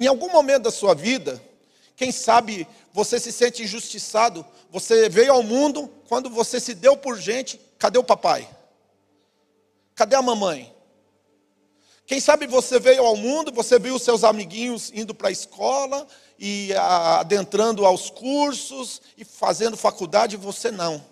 Em algum momento da sua vida, quem sabe você se sente injustiçado, você veio ao mundo, quando você se deu por gente, cadê o papai? Cadê a mamãe? Quem sabe você veio ao mundo, você viu seus amiguinhos indo para a escola e adentrando aos cursos e fazendo faculdade, você não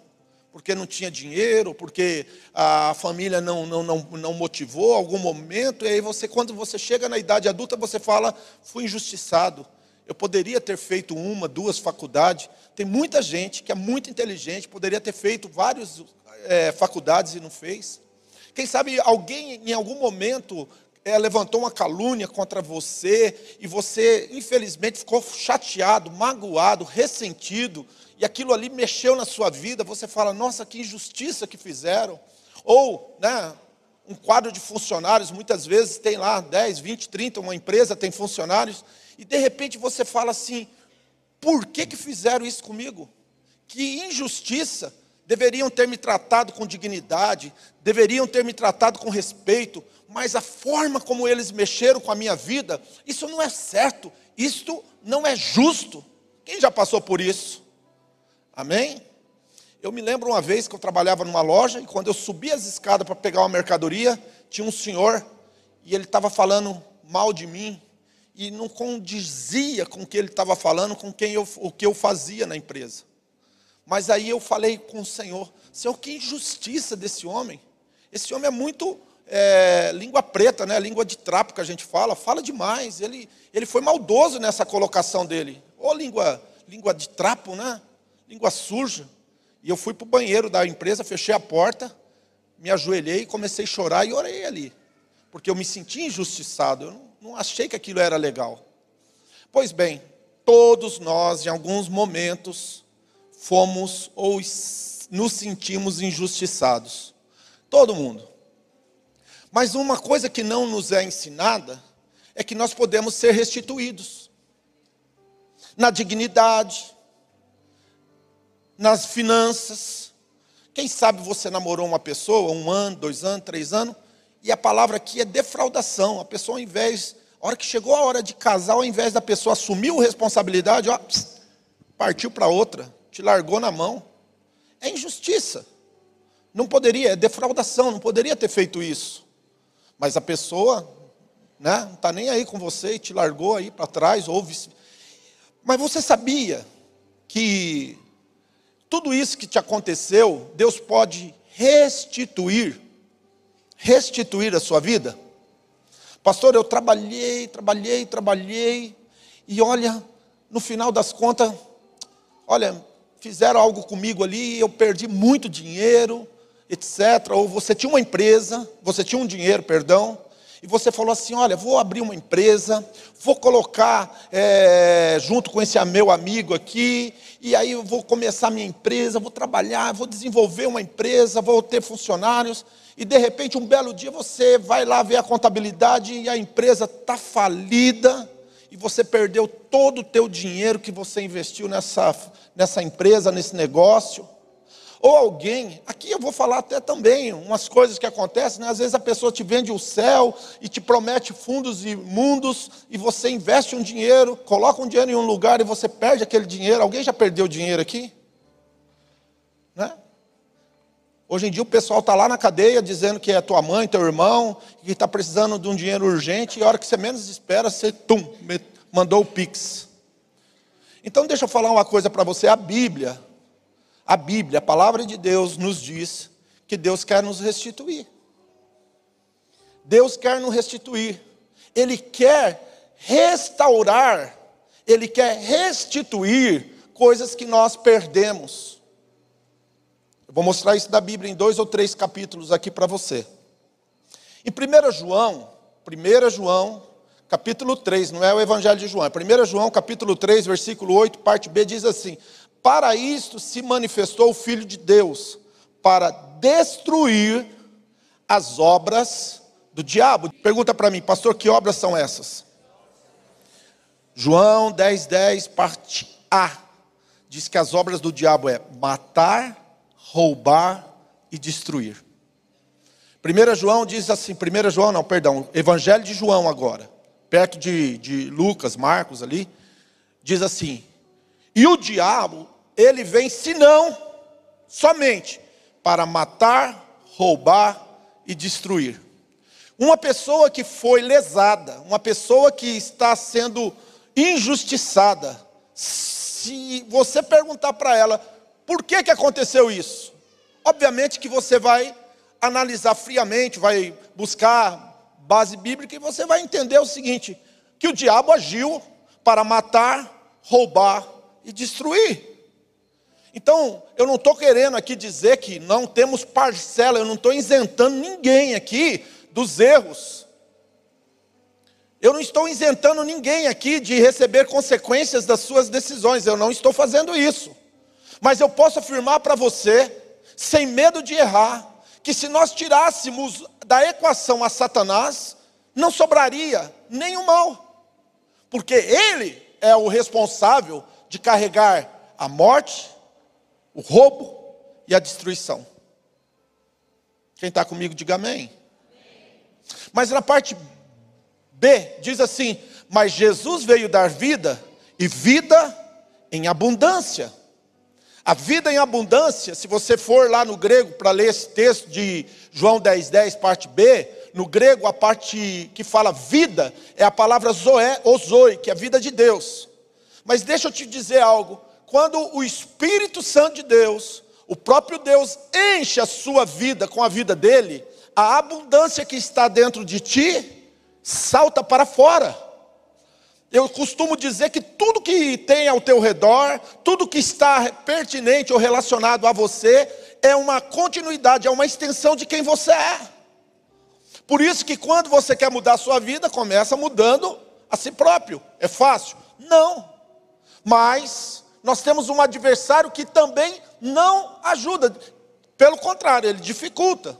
porque não tinha dinheiro, porque a família não, não, não, não motivou algum momento, e aí você, quando você chega na idade adulta, você fala, fui injustiçado. Eu poderia ter feito uma, duas faculdades. Tem muita gente que é muito inteligente, poderia ter feito várias é, faculdades e não fez. Quem sabe alguém em algum momento é, levantou uma calúnia contra você e você, infelizmente, ficou chateado, magoado, ressentido, e aquilo ali mexeu na sua vida, você fala, nossa, que injustiça que fizeram. Ou, né, um quadro de funcionários, muitas vezes tem lá 10, 20, 30, uma empresa tem funcionários, e de repente você fala assim: por que, que fizeram isso comigo? Que injustiça! Deveriam ter me tratado com dignidade, deveriam ter me tratado com respeito, mas a forma como eles mexeram com a minha vida, isso não é certo, isto não é justo. Quem já passou por isso? Amém? Eu me lembro uma vez que eu trabalhava numa loja e quando eu subi as escadas para pegar uma mercadoria, tinha um senhor e ele estava falando mal de mim e não condizia com o que ele estava falando, com quem eu, o que eu fazia na empresa. Mas aí eu falei com o Senhor, Senhor, que injustiça desse homem. Esse homem é muito é, língua preta, né? língua de trapo que a gente fala, fala demais. Ele, ele foi maldoso nessa colocação dele. Ou língua, língua de trapo, né? Língua suja. E eu fui para o banheiro da empresa, fechei a porta, me ajoelhei, comecei a chorar e orei ali. Porque eu me senti injustiçado, eu não, não achei que aquilo era legal. Pois bem, todos nós, em alguns momentos, fomos ou nos sentimos injustiçados. Todo mundo. Mas uma coisa que não nos é ensinada é que nós podemos ser restituídos na dignidade, nas finanças. Quem sabe você namorou uma pessoa, um ano, dois anos, três anos, e a palavra aqui é defraudação. A pessoa, ao invés, a hora que chegou a hora de casar, ao invés da pessoa assumir a responsabilidade, ó, partiu para outra, te largou na mão. É injustiça. Não poderia, é defraudação, não poderia ter feito isso. Mas a pessoa, né, não está nem aí com você e te largou aí para trás, ouve. Mas você sabia que tudo isso que te aconteceu, Deus pode restituir, restituir a sua vida. Pastor, eu trabalhei, trabalhei, trabalhei, e olha, no final das contas, olha, fizeram algo comigo ali, eu perdi muito dinheiro, etc. Ou você tinha uma empresa, você tinha um dinheiro, perdão, e você falou assim: olha, vou abrir uma empresa, vou colocar é, junto com esse meu amigo aqui, e aí eu vou começar minha empresa, vou trabalhar, vou desenvolver uma empresa, vou ter funcionários, e de repente um belo dia você vai lá ver a contabilidade e a empresa está falida, e você perdeu todo o teu dinheiro que você investiu nessa, nessa empresa, nesse negócio. Ou alguém, aqui eu vou falar até também umas coisas que acontecem, né? às vezes a pessoa te vende o céu e te promete fundos imundos e você investe um dinheiro, coloca um dinheiro em um lugar e você perde aquele dinheiro. Alguém já perdeu dinheiro aqui? Né? Hoje em dia o pessoal está lá na cadeia dizendo que é tua mãe, teu irmão, que está precisando de um dinheiro urgente e a hora que você menos espera, você tum, mandou o Pix. Então deixa eu falar uma coisa para você, a Bíblia a Bíblia, a palavra de Deus, nos diz que Deus quer nos restituir. Deus quer nos restituir. Ele quer restaurar, Ele quer restituir coisas que nós perdemos. Eu vou mostrar isso da Bíblia em dois ou três capítulos aqui para você. Em 1 João, 1 João, capítulo 3, não é o Evangelho de João, é 1 João, capítulo 3, versículo 8, parte B, diz assim: para isto se manifestou o Filho de Deus, para destruir as obras do diabo. Pergunta para mim, pastor, que obras são essas? João 10, 10, parte A, diz que as obras do diabo é matar, roubar e destruir. 1 João diz assim, 1 João não, perdão, Evangelho de João agora, perto de, de Lucas, Marcos ali, diz assim: E o diabo, ele vem senão somente para matar, roubar e destruir. Uma pessoa que foi lesada, uma pessoa que está sendo injustiçada, se você perguntar para ela, por que, que aconteceu isso? Obviamente que você vai analisar friamente, vai buscar base bíblica e você vai entender o seguinte: que o diabo agiu para matar, roubar e destruir. Então, eu não estou querendo aqui dizer que não temos parcela, eu não estou isentando ninguém aqui dos erros. Eu não estou isentando ninguém aqui de receber consequências das suas decisões, eu não estou fazendo isso. Mas eu posso afirmar para você, sem medo de errar, que se nós tirássemos da equação a Satanás, não sobraria nenhum mal, porque ele é o responsável de carregar a morte, o roubo e a destruição. Quem está comigo, diga amém. Mas na parte B, diz assim: Mas Jesus veio dar vida, e vida em abundância. A vida em abundância, se você for lá no grego para ler esse texto de João 10, 10, parte B, no grego a parte que fala vida é a palavra zoé, ou zoe, que é a vida de Deus. Mas deixa eu te dizer algo: quando o Espírito Santo de Deus, o próprio Deus, enche a sua vida com a vida dele, a abundância que está dentro de ti salta para fora. Eu costumo dizer que tudo que tem ao teu redor, tudo que está pertinente ou relacionado a você, é uma continuidade, é uma extensão de quem você é. Por isso que quando você quer mudar a sua vida, começa mudando a si próprio. É fácil? Não. Mas nós temos um adversário que também não ajuda. Pelo contrário, ele dificulta.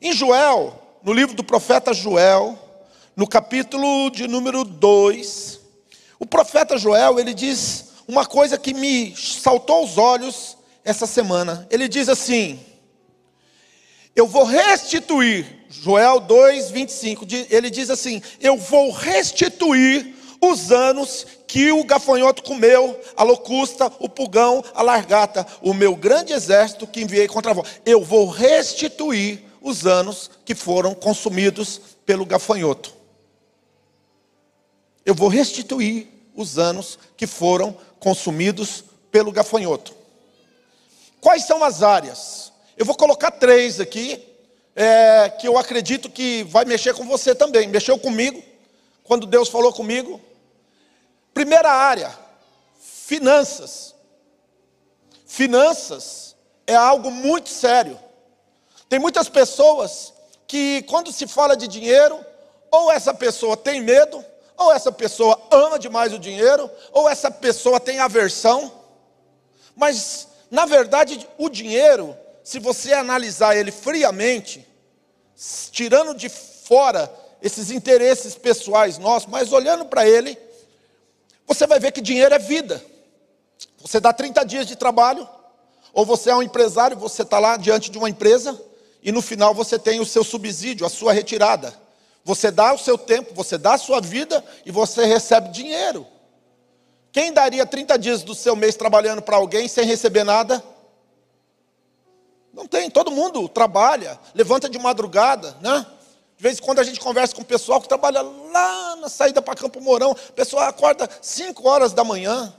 Em Joel, no livro do profeta Joel, no capítulo de número 2, o profeta Joel, ele diz uma coisa que me saltou aos olhos essa semana. Ele diz assim: Eu vou restituir, Joel 2, 25, ele diz assim: Eu vou restituir os anos que o gafanhoto comeu, a locusta, o pulgão, a largata, o meu grande exército que enviei contra vós. Eu vou restituir os anos que foram consumidos pelo gafanhoto. Eu vou restituir os anos que foram consumidos pelo gafanhoto. Quais são as áreas? Eu vou colocar três aqui, é, que eu acredito que vai mexer com você também. Mexeu comigo, quando Deus falou comigo. Primeira área, finanças. Finanças é algo muito sério. Tem muitas pessoas que, quando se fala de dinheiro, ou essa pessoa tem medo, ou essa pessoa ama demais o dinheiro, ou essa pessoa tem aversão. Mas, na verdade, o dinheiro, se você analisar ele friamente, tirando de fora esses interesses pessoais nossos, mas olhando para ele, você vai ver que dinheiro é vida. Você dá 30 dias de trabalho, ou você é um empresário, você está lá diante de uma empresa, e no final você tem o seu subsídio, a sua retirada. Você dá o seu tempo, você dá a sua vida e você recebe dinheiro. Quem daria 30 dias do seu mês trabalhando para alguém sem receber nada? Não tem, todo mundo trabalha, levanta de madrugada, né? De vez em quando a gente conversa com o pessoal que trabalha lá na saída para Campo Mourão, o pessoal acorda 5 horas da manhã,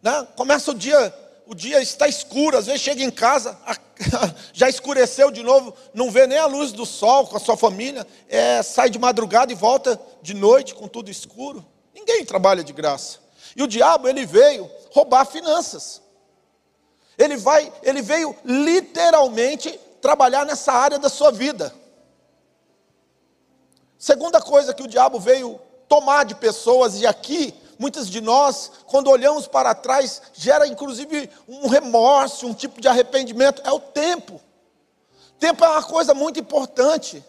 né? Começa o dia o dia está escuro, às vezes chega em casa, já escureceu de novo, não vê nem a luz do sol com a sua família, é, sai de madrugada e volta de noite com tudo escuro. Ninguém trabalha de graça. E o diabo, ele veio roubar finanças. Ele, vai, ele veio literalmente trabalhar nessa área da sua vida. Segunda coisa que o diabo veio tomar de pessoas, e aqui muitas de nós, quando olhamos para trás, gera inclusive um remorso, um tipo de arrependimento, é o tempo. Tempo é uma coisa muito importante.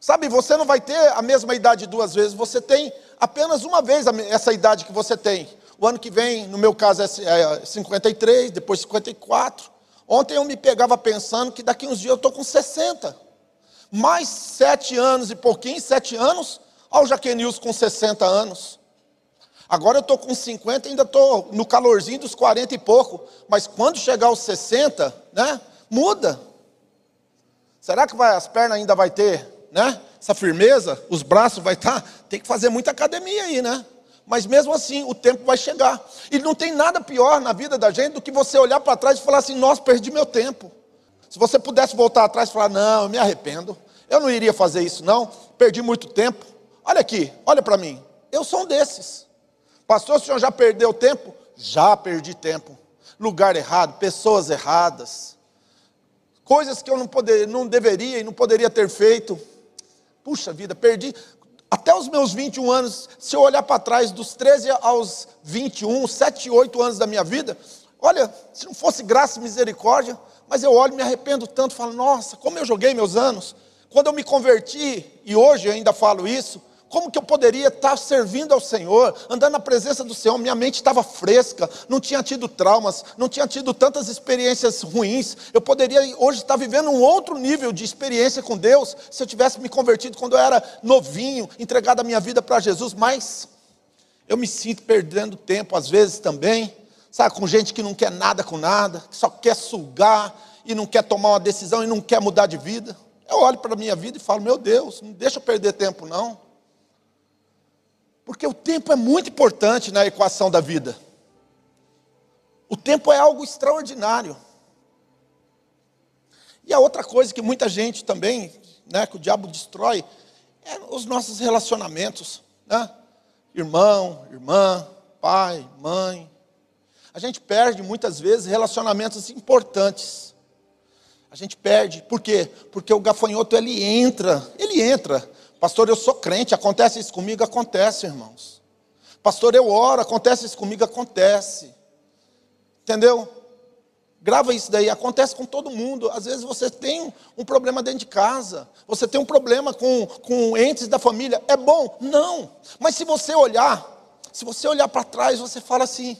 Sabe, você não vai ter a mesma idade duas vezes, você tem apenas uma vez essa idade que você tem. O ano que vem, no meu caso, é 53, é depois 54. Ontem eu me pegava pensando que daqui uns dias eu estou com 60. Mais sete anos e pouquinho, sete anos, Olha o Jaquenilson com 60 anos. Agora eu estou com 50, ainda estou no calorzinho dos 40 e pouco. Mas quando chegar aos 60, né? Muda. Será que vai, as pernas ainda vai ter, né? Essa firmeza, os braços vai estar. Tá? Tem que fazer muita academia aí, né? Mas mesmo assim, o tempo vai chegar. E não tem nada pior na vida da gente do que você olhar para trás e falar assim: nossa, perdi meu tempo. Se você pudesse voltar atrás e falar: não, eu me arrependo. Eu não iria fazer isso, não. Perdi muito tempo. Olha aqui, olha para mim. Eu sou um desses. Pastor, o senhor já perdeu tempo? Já perdi tempo. Lugar errado, pessoas erradas. Coisas que eu não, poder, não deveria e não poderia ter feito. Puxa vida, perdi. Até os meus 21 anos, se eu olhar para trás, dos 13 aos 21, 7, 8 anos da minha vida, olha, se não fosse graça e misericórdia, mas eu olho e me arrependo tanto, falo, nossa, como eu joguei meus anos. Quando eu me converti, e hoje eu ainda falo isso, como que eu poderia estar servindo ao Senhor, andando na presença do Senhor? Minha mente estava fresca, não tinha tido traumas, não tinha tido tantas experiências ruins. Eu poderia hoje estar vivendo um outro nível de experiência com Deus se eu tivesse me convertido quando eu era novinho, entregado a minha vida para Jesus. Mas eu me sinto perdendo tempo às vezes também, sabe, com gente que não quer nada com nada, que só quer sugar e não quer tomar uma decisão e não quer mudar de vida. Eu olho para a minha vida e falo: meu Deus, não deixa eu perder tempo não. Porque o tempo é muito importante na equação da vida. O tempo é algo extraordinário. E a outra coisa que muita gente também, né, que o diabo destrói, é os nossos relacionamentos, né? Irmão, irmã, pai, mãe. A gente perde muitas vezes relacionamentos importantes. A gente perde, por quê? Porque o gafanhoto ele entra, ele entra Pastor, eu sou crente, acontece isso comigo? Acontece, irmãos. Pastor, eu oro, acontece isso comigo? Acontece. Entendeu? Grava isso daí, acontece com todo mundo. Às vezes você tem um problema dentro de casa, você tem um problema com, com entes da família. É bom? Não. Mas se você olhar, se você olhar para trás, você fala assim: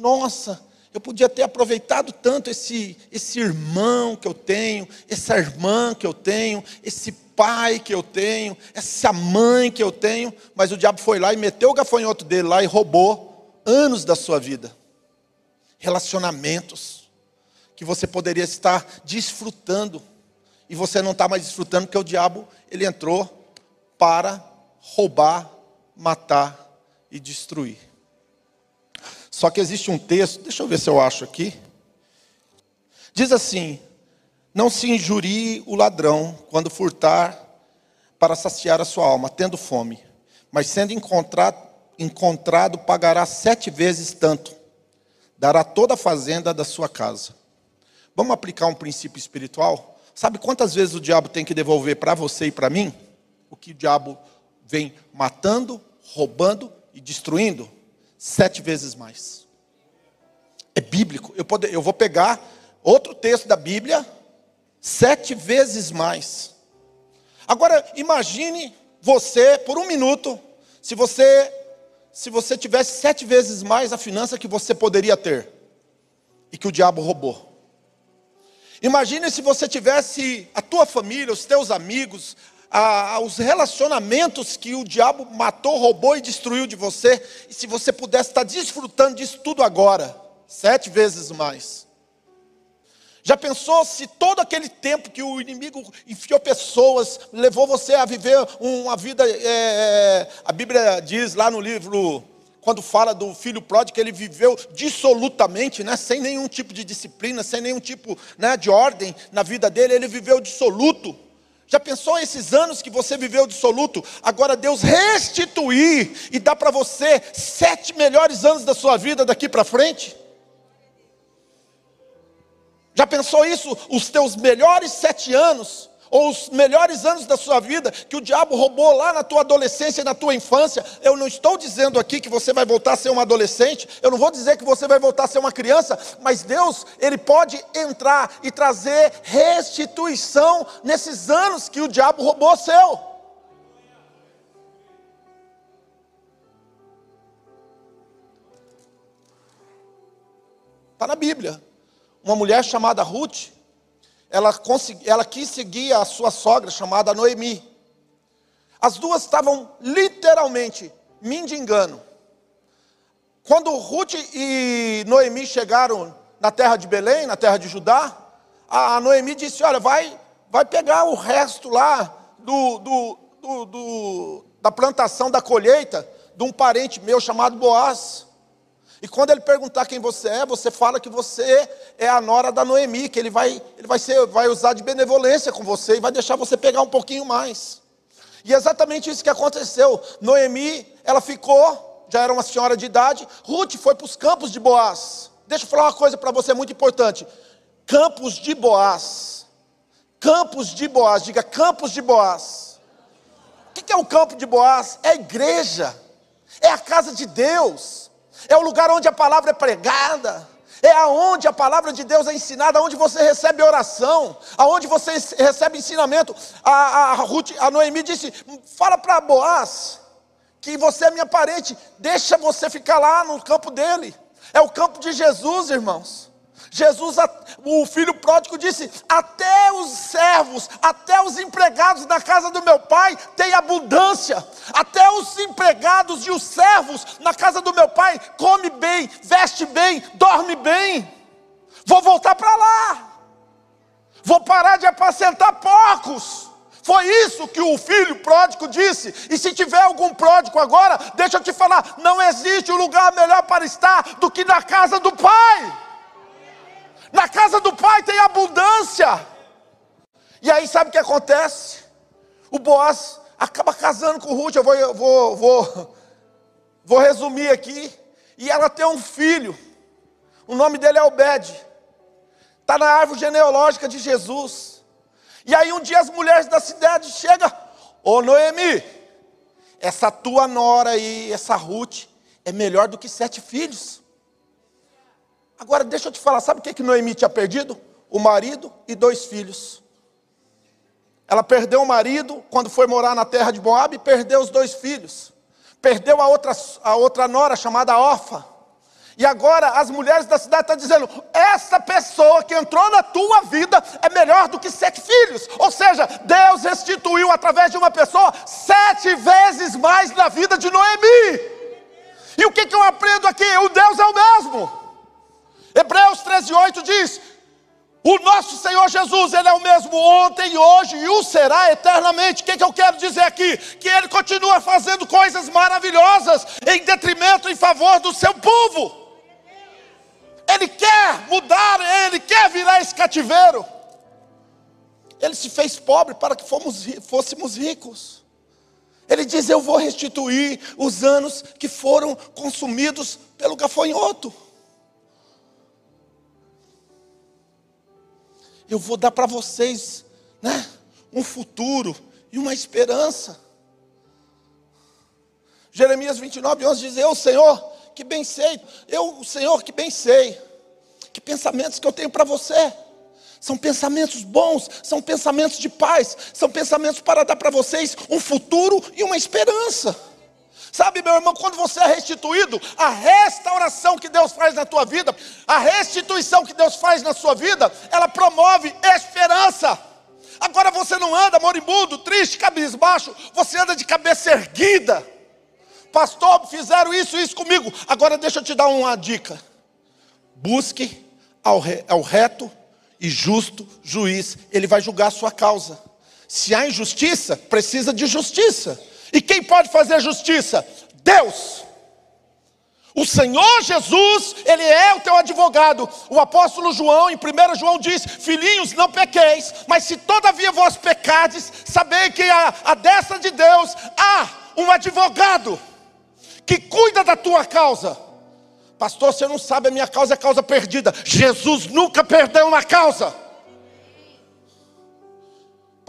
nossa, eu podia ter aproveitado tanto esse, esse irmão que eu tenho, essa irmã que eu tenho, esse pai que eu tenho, essa mãe que eu tenho, mas o diabo foi lá e meteu o gafanhoto dele lá e roubou anos da sua vida. Relacionamentos que você poderia estar desfrutando e você não está mais desfrutando porque o diabo ele entrou para roubar, matar e destruir. Só que existe um texto, deixa eu ver se eu acho aqui. Diz assim: não se injurie o ladrão quando furtar para saciar a sua alma, tendo fome, mas sendo encontrado, encontrado pagará sete vezes tanto, dará toda a fazenda da sua casa. Vamos aplicar um princípio espiritual? Sabe quantas vezes o diabo tem que devolver para você e para mim? O que o diabo vem matando, roubando e destruindo? Sete vezes mais. É bíblico. Eu, pode, eu vou pegar outro texto da Bíblia sete vezes mais. Agora imagine você por um minuto, se você se você tivesse sete vezes mais a finança que você poderia ter e que o diabo roubou. Imagine se você tivesse a tua família, os teus amigos, a, os relacionamentos que o diabo matou, roubou e destruiu de você, e se você pudesse estar desfrutando disso tudo agora, sete vezes mais. Já pensou se todo aquele tempo que o inimigo enfiou pessoas, levou você a viver uma vida, é, é, a Bíblia diz lá no livro, quando fala do filho pródigo, que ele viveu dissolutamente, né, sem nenhum tipo de disciplina, sem nenhum tipo né, de ordem na vida dele, ele viveu dissoluto. Já pensou esses anos que você viveu dissoluto? Agora Deus restituir e dá para você sete melhores anos da sua vida daqui para frente? Já pensou isso? Os teus melhores sete anos, ou os melhores anos da sua vida, que o diabo roubou lá na tua adolescência e na tua infância. Eu não estou dizendo aqui que você vai voltar a ser um adolescente, eu não vou dizer que você vai voltar a ser uma criança, mas Deus, Ele pode entrar e trazer restituição nesses anos que o diabo roubou seu. Está na Bíblia uma mulher chamada Ruth, ela, ela quis seguir a sua sogra chamada Noemi. As duas estavam literalmente mendigando. Quando Ruth e Noemi chegaram na terra de Belém, na terra de Judá, a Noemi disse: Olha, vai, vai pegar o resto lá do, do, do, do da plantação da colheita de um parente meu chamado Boaz. E quando ele perguntar quem você é, você fala que você é a nora da Noemi, que ele vai, ele vai, ser, vai usar de benevolência com você e vai deixar você pegar um pouquinho mais. E é exatamente isso que aconteceu. Noemi, ela ficou, já era uma senhora de idade. Ruth foi para os campos de Boaz. Deixa eu falar uma coisa para você muito importante. Campos de Boaz. Campos de Boaz, diga Campos de Boaz. O que é o campo de Boaz? É a igreja, é a casa de Deus é o lugar onde a palavra é pregada, é aonde a palavra de Deus é ensinada, aonde você recebe oração, aonde você recebe ensinamento. A, a, Ruth, a Noemi disse: fala para Boaz que você é minha parente, deixa você ficar lá no campo dele. É o campo de Jesus, irmãos. Jesus, o filho pródigo disse: Até os servos, até os empregados da casa do meu pai têm abundância, até os empregados e os servos na casa do meu pai come bem, veste bem, dorme bem. Vou voltar para lá, vou parar de apacentar porcos. Foi isso que o filho pródigo disse. E se tiver algum pródigo agora, deixa eu te falar: não existe um lugar melhor para estar do que na casa do pai. Na casa do pai tem abundância. E aí sabe o que acontece? O Boaz acaba casando com Ruth. Eu vou, eu vou, vou, vou resumir aqui. E ela tem um filho. O nome dele é Obed. Está na árvore genealógica de Jesus. E aí um dia as mulheres da cidade chegam. Ô Noemi, essa tua nora aí, essa Ruth, é melhor do que sete filhos. Agora, deixa eu te falar, sabe o que, que Noemi tinha perdido? O marido e dois filhos. Ela perdeu o marido quando foi morar na terra de Moab e perdeu os dois filhos. Perdeu a outra, a outra nora chamada Orfa. E agora as mulheres da cidade estão dizendo: essa pessoa que entrou na tua vida é melhor do que sete filhos. Ou seja, Deus restituiu através de uma pessoa sete vezes mais na vida de Noemi. E o que, que eu aprendo aqui? O Deus é o mesmo. Hebreus 13,8 diz: O nosso Senhor Jesus, Ele é o mesmo ontem, hoje e o será eternamente. O que, que eu quero dizer aqui? Que Ele continua fazendo coisas maravilhosas em detrimento, em favor do seu povo. Ele quer mudar, Ele quer virar esse cativeiro. Ele se fez pobre para que fomos, fôssemos ricos. Ele diz: Eu vou restituir os anos que foram consumidos pelo gafanhoto. Eu vou dar para vocês, né, um futuro e uma esperança. Jeremias 29, 11 diz: Eu, Senhor, que bem sei, eu, Senhor, que bem sei, que pensamentos que eu tenho para você. São pensamentos bons, são pensamentos de paz, são pensamentos para dar para vocês um futuro e uma esperança. Sabe, meu irmão, quando você é restituído, a restauração que Deus faz na tua vida, a restituição que Deus faz na sua vida, ela promove esperança. Agora você não anda moribundo, triste, cabisbaixo, você anda de cabeça erguida. Pastor, fizeram isso e isso comigo. Agora deixa eu te dar uma dica. Busque ao, re, ao reto e justo juiz, ele vai julgar a sua causa. Se há injustiça, precisa de justiça. E quem pode fazer justiça? Deus. O Senhor Jesus, Ele é o teu advogado. O apóstolo João, em 1 João, diz: Filhinhos, não pequeis, mas se todavia vós pecardes, sabei que a, a destra de Deus há um advogado que cuida da tua causa. Pastor, você não sabe, a minha causa é causa perdida. Jesus nunca perdeu uma causa.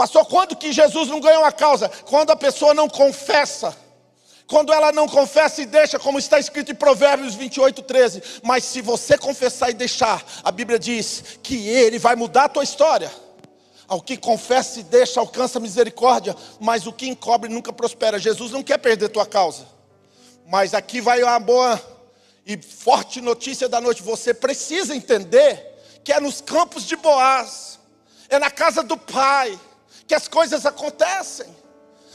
Pastor, quando que Jesus não ganhou a causa? Quando a pessoa não confessa. Quando ela não confessa e deixa, como está escrito em Provérbios 28, 13. Mas se você confessar e deixar, a Bíblia diz que Ele vai mudar a tua história. Ao que confessa e deixa, alcança misericórdia, mas o que encobre nunca prospera. Jesus não quer perder tua causa. Mas aqui vai uma boa e forte notícia da noite. Você precisa entender que é nos campos de Boaz, é na casa do Pai que as coisas acontecem.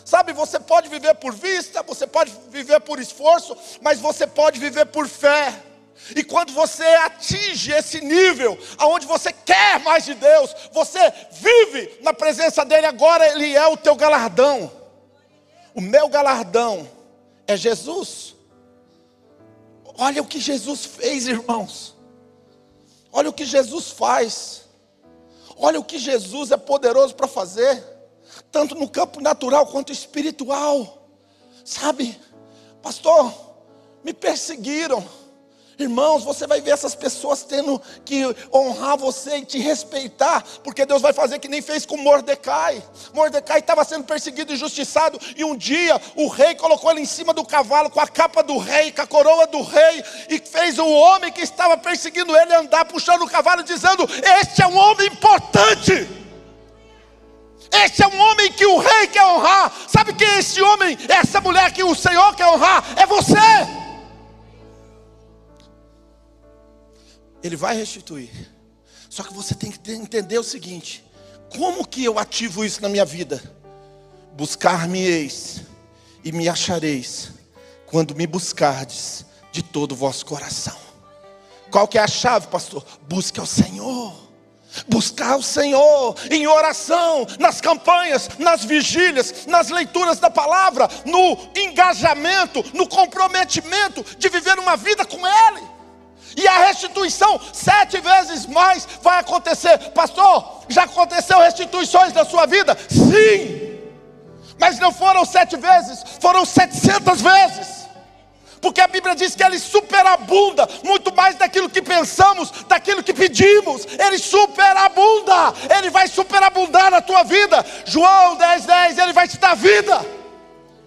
Sabe, você pode viver por vista, você pode viver por esforço, mas você pode viver por fé. E quando você atinge esse nível, aonde você quer mais de Deus, você vive na presença dele, agora ele é o teu galardão. O meu galardão é Jesus. Olha o que Jesus fez, irmãos. Olha o que Jesus faz. Olha o que Jesus é poderoso para fazer, tanto no campo natural quanto espiritual. Sabe, pastor, me perseguiram Irmãos, você vai ver essas pessoas tendo que honrar você e te respeitar, porque Deus vai fazer que nem fez com Mordecai. Mordecai estava sendo perseguido e injustiçado, e um dia o rei colocou ele em cima do cavalo com a capa do rei, com a coroa do rei, e fez o homem que estava perseguindo ele andar puxando o cavalo, dizendo: Este é um homem importante. Este é um homem que o rei quer honrar. Sabe quem é esse homem, essa mulher que o Senhor quer honrar? É você. Ele vai restituir. Só que você tem que entender o seguinte: como que eu ativo isso na minha vida? Buscar-me-eis e me achareis quando me buscardes de todo o vosso coração. Qual que é a chave, pastor? Busque ao Senhor. Buscar o Senhor em oração, nas campanhas, nas vigílias, nas leituras da palavra, no engajamento, no comprometimento de viver uma vida com Ele e a restituição sete vezes mais vai acontecer. Pastor, já aconteceu restituições na sua vida? Sim, mas não foram sete vezes, foram setecentas vezes. Porque a Bíblia diz que ele superabunda muito mais daquilo que pensamos, daquilo que pedimos. Ele superabunda, ele vai superabundar na tua vida. João 10, 10, ele vai te dar vida.